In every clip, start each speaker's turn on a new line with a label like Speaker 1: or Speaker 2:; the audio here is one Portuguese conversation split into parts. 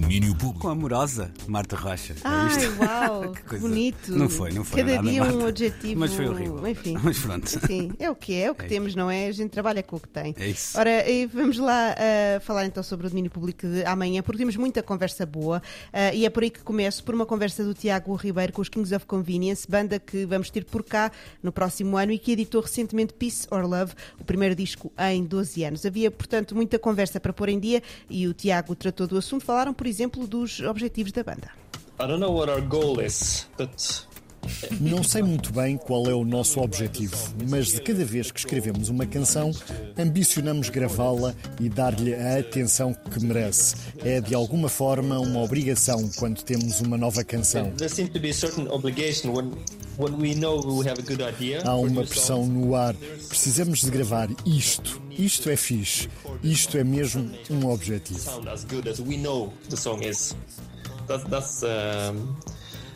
Speaker 1: Domínio Público.
Speaker 2: Com a amorosa Marta Rocha.
Speaker 3: Ai,
Speaker 2: Viste?
Speaker 3: uau,
Speaker 2: Que coisa.
Speaker 3: bonito.
Speaker 2: Não foi, não foi
Speaker 3: Cada
Speaker 2: nada,
Speaker 3: dia
Speaker 2: Marta.
Speaker 3: um adjetivo.
Speaker 2: Mas foi horrível.
Speaker 3: Enfim.
Speaker 2: Mas pronto.
Speaker 3: Sim, é o que é, é o que
Speaker 2: É
Speaker 3: temos, não é? A gente trabalha com o que tem.
Speaker 2: É isso.
Speaker 3: Ora, e vamos lá ah, falar então sobre o domínio público de amanhã, porque temos muita conversa boa ah, e é por aí que começo por uma conversa do Tiago Ribeiro com os Kings of Convenience, banda que vamos ter por cá no próximo ano e que editou recentemente Peace or Love, o primeiro disco em 12 anos. Havia, portanto, muita conversa para pôr em dia e o Tiago tratou do assunto. Falaram, por exemplo, dos objetivos da banda.
Speaker 4: I don't know what our goal is, but
Speaker 5: Não sei muito bem qual é o nosso objetivo, mas de cada vez que escrevemos uma canção, ambicionamos gravá-la e dar-lhe a atenção que merece. É de alguma forma uma obrigação quando temos uma nova canção.
Speaker 4: there seems to be a certain obligation when when we know we have a good idea.
Speaker 5: Há uma pressão no ar. Precisamos de gravar isto. Isto é fixe. Isto é mesmo um objetivo.
Speaker 4: sound as good as we know the song is. That's that's um,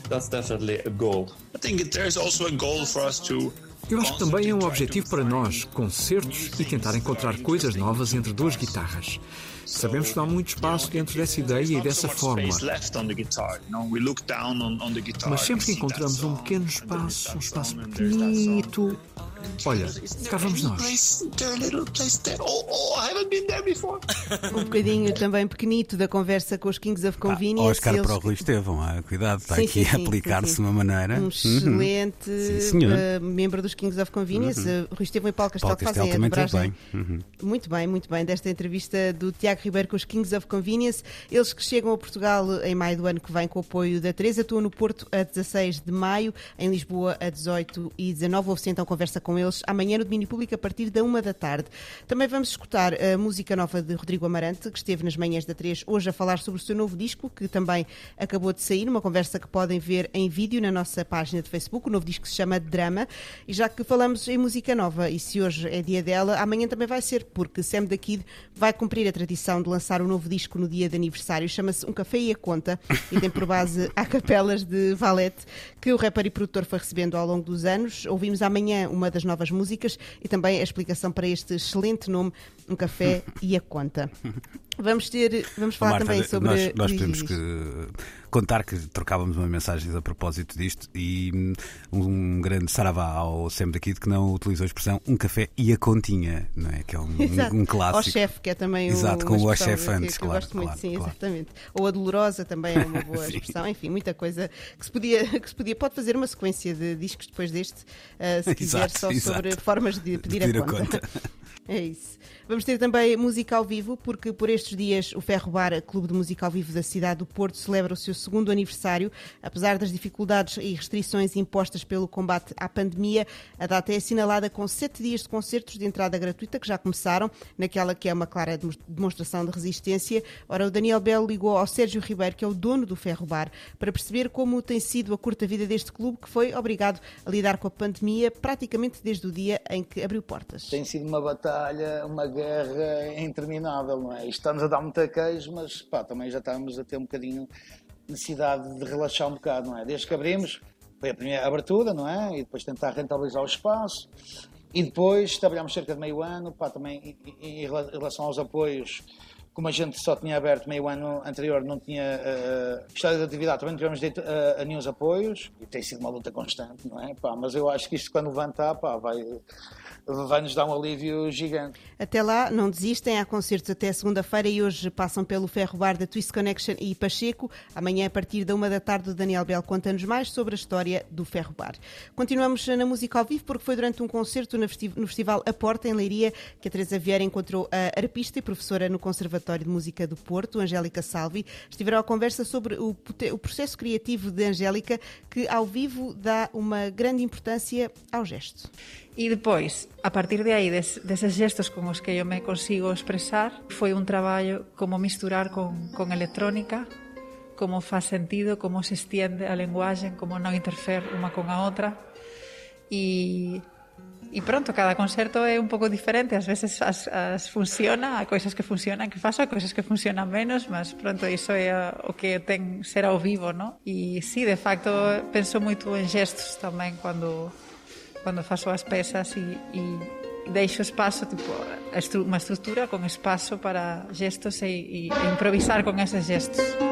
Speaker 4: that's definitely a goal.
Speaker 6: I think there's also a goal for us to.
Speaker 7: Eu acho que também é um objetivo para nós, concertos e tentar encontrar coisas novas entre duas guitarras. Sabemos que não há muito espaço dentro dessa ideia e dessa forma, mas sempre que encontramos um pequeno espaço, um espaço pequenito, olha, cá vamos nós.
Speaker 6: A there. Oh, oh, I haven't been there before.
Speaker 3: Um bocadinho também pequenito da conversa com os Kings of Convenience.
Speaker 2: Oscar
Speaker 3: Eles-
Speaker 2: para o Rui Estevão, ah, cuidado, está
Speaker 3: Sim,
Speaker 2: aqui
Speaker 3: sim,
Speaker 2: a aplicar-se de uma maneira.
Speaker 3: Um
Speaker 2: Uhum.
Speaker 3: excelente
Speaker 2: Sim, senhor.
Speaker 3: eh, membro dos Kings of Convenience, eh, Rui Estevão e Paulo Castelo,
Speaker 2: Paulo
Speaker 3: que
Speaker 2: Castelo
Speaker 3: fazem a
Speaker 2: também teve
Speaker 3: dobragem.
Speaker 2: bem. Uhum.
Speaker 3: Muito bem, muito bem. Desta entrevista do Tiago Ribeiro com os Kings of Convenience, eles que chegam a Portugal em maio do ano que vem com o apoio da Teresa, atuam no Porto a 16 de maio, em Lisboa a 18 e 19. Houve-se então conversa com eles amanhã no domínio público a partir da uma da tarde. Também vamos escutar a música nova de Rodrigo Amarante, que esteve nas manhãs da 3 hoje a falar sobre o seu novo disco, que também acabou de sair, uma conversa que podem ver em vídeo na nossa página de Facebook. O novo disco se chama Drama. E já que falamos em música nova, e se hoje é dia dela, amanhã também vai ser, porque Sam da Kid vai cumprir a tradição de lançar um novo disco no dia de aniversário. Chama-se Um Café e a Conta e tem por base a capelas de Valete, que o rapper e produtor foi recebendo ao longo dos anos. Ouvimos amanhã uma das novas músicas e também a explicação para este excelente nome, Um Café e a Conta. Vamos ter, vamos falar
Speaker 2: Marta,
Speaker 3: também sobre.
Speaker 2: nós, nós temos que contar que trocávamos uma mensagem a propósito disto e hum, um grande saravá ao Sam daqui de que não utilizou a expressão um café e a continha, não é? Que é um,
Speaker 3: Exato.
Speaker 2: um
Speaker 3: Ao
Speaker 2: clássico.
Speaker 3: chefe, que é também
Speaker 2: Exato, com o chefe
Speaker 3: que-
Speaker 2: antes,
Speaker 3: que eu
Speaker 2: claro,
Speaker 3: gosto muito,
Speaker 2: claro,
Speaker 3: sim,
Speaker 2: claro.
Speaker 3: exatamente. Ou a dolorosa também é uma boa expressão. Enfim, muita coisa que se podia, que se podia. Pode fazer uma sequência de discos depois deste, ah, se quiser,
Speaker 2: Exato,
Speaker 3: só
Speaker 2: exato.
Speaker 3: sobre formas de pedir,
Speaker 2: Pedir
Speaker 3: a,
Speaker 2: a
Speaker 3: conta.
Speaker 2: conta.
Speaker 3: É isso. Vamos ter também música ao vivo, porque por estes dias o Ferro Bar, Clube de Música ao Vivo da cidade do Porto, celebra o seu segundo aniversário. Apesar das dificuldades e restrições impostas pelo combate à pandemia, a data é assinalada com sete dias de concertos de entrada gratuita que já começaram, naquela que é uma clara demo- demonstração de resistência. Ora, o Daniel Belo ligou ao Sérgio Ribeiro, que é o dono do Ferro Bar, para perceber como tem sido a curta vida deste clube, que foi obrigado a lidar com a pandemia praticamente desde o dia em que abriu portas.
Speaker 8: Tem sido uma batalha, uma guerra interminável, não é? Está-nos a dar muita queijo, mas pá, também já estamos a ter um bocadinho necessidade de relaxar um bocado, não é? Desde que abrimos, foi a primeira abertura, não é? E depois tentar rentabilizar o espaço. E depois trabalhámos cerca de meio ano, pá, também em- em, relação aos apoios, como a gente só tinha aberto meio ano anterior, não tinha uh, de atividade, também não tivemos direito a, a nenhum apoios, e tem sido uma luta constante, não é? Pá, mas eu acho que isto quando levantar, pá, vai, vai nos dar um alívio gigante.
Speaker 3: Até lá, não desistem, há concertos até segunda-feira e hoje passam pelo Ferro Bar da Twist Connection e Pacheco. Amanhã, a partir da uma da tarde, o Daniel Bell conta-nos mais sobre a história do Ferro Bar. Continuamos na música ao vivo porque foi durante um concerto no festi- no Festival A Porta, em Leiria, que a Teresa Vieira encontrou a arpista e professora no Conservatório de Música do Porto, Angélica Salvi. Estiveram à conversa sobre o, o processo criativo de Angélica, que ao vivo dá uma grande importância ao gesto.
Speaker 9: E depois, a partir de aí, des, deses gestos con os que eu me consigo expresar, foi un traballo como misturar con, con electrónica, como faz sentido, como se extiende a lenguaxe, como non interfer unha con a outra. E, e pronto, cada concerto é un pouco diferente, ás veces as, as funciona, a coisas que funcionan que faço, há coisas que funcionan menos, mas pronto, iso é a, o que ten ser ao vivo, non? E sí, de facto, penso moito en gestos tamén cando cando faço as pezas e, e deixo espaço, tipo, estru, uma estrutura con espaço para gestos e, e improvisar con eses gestos.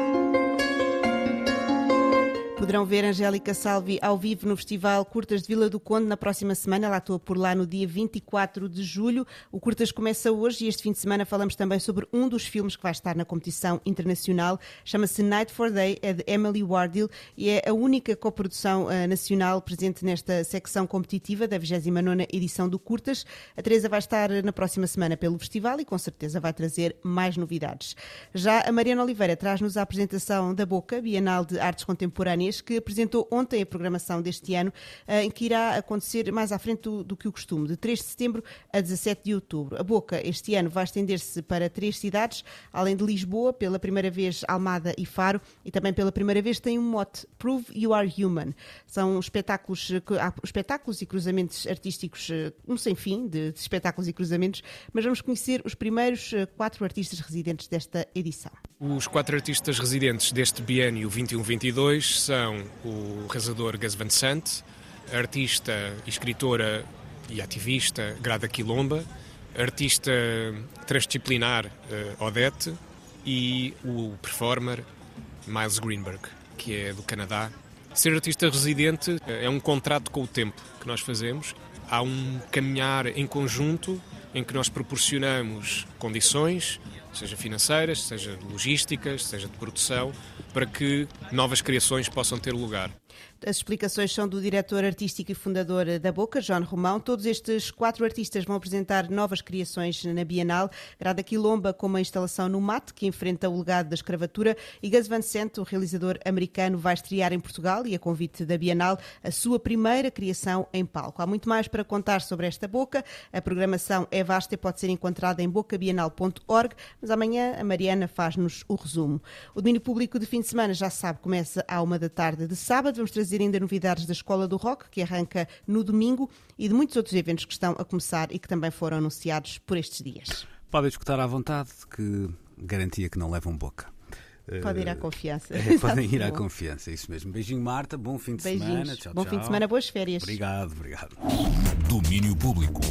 Speaker 3: Poderão ver Angélica Salvi ao vivo no Festival Curtas de Vila do Conde na próxima semana. Ela atua por lá no dia 24 de julho. O Curtas começa hoje e este fim de semana falamos também sobre um dos filmes que vai estar na competição internacional. Chama-se Night for Day, é de Emily Wardell e é a única coprodução uh, nacional presente nesta secção competitiva da 29 edição do Curtas. A Teresa vai estar na próxima semana pelo festival e com certeza vai trazer mais novidades. Já a Mariana Oliveira traz-nos a apresentação da Boca, Bienal de Artes Contemporâneas que apresentou ontem a programação deste ano, eh, em que irá acontecer mais à frente do, do, que o costume, de 3 de setembro a 17 de outubro. A Boca este ano vai estender-se para três cidades, além de Lisboa, pela primeira vez Almada e Faro, e também pela primeira vez tem um mote, Prove You Are Human. São espetáculos, espetáculos e cruzamentos artísticos, eh, um sem fim de, de espetáculos e cruzamentos, mas vamos conhecer os primeiros eh, quatro artistas residentes desta edição.
Speaker 1: Os quatro artistas residentes deste biênio 21-22 são o realizador Gus Van Sant, a artista, escritora e ativista Grada Quilomba, a artista transdisciplinar uh, Odette e o performer Miles Greenberg, que é do Canadá. Ser artista residente uh, é um contrato com o tempo que nós fazemos. Há um caminhar em conjunto em que nós proporcionamos condições, seja financeiras, seja logísticas, seja de produção, para que novas criações possam ter lugar.
Speaker 3: As explicações são do diretor artístico e fundador da Boca, João Romão. Todos estes quatro artistas vão apresentar novas criações na Bienal. Grada Quilomba com uma instalação no mate que enfrenta o legado da escravatura e Gus Van Sant, o realizador americano, vai estrear em Portugal e a convite da Bienal a sua primeira criação em palco. Há muito mais para contar sobre esta Boca. A programação é vasta e pode ser encontrada em bocabienal.org, mas amanhã a Mariana faz-nos o resumo. O domínio público de fim de semana já sabe, começa à uma da tarde de sábado. Vamos trazer ainda novidades da Escola do Rock, que arranca no domingo, e de muitos outros eventos que estão a começar e que também foram anunciados por estes dias.
Speaker 2: Podem escutar à vontade, que garantia que não levam boca.
Speaker 3: Podem ir à confiança.
Speaker 2: É, podem ir à confiança, isso mesmo. Beijinho, Marta. Bom fim de
Speaker 3: Beijinhos.
Speaker 2: semana. Tchau,
Speaker 3: Bom
Speaker 2: tchau.
Speaker 3: fim de semana, boas férias.
Speaker 2: Obrigado, obrigado.
Speaker 10: Domínio Público.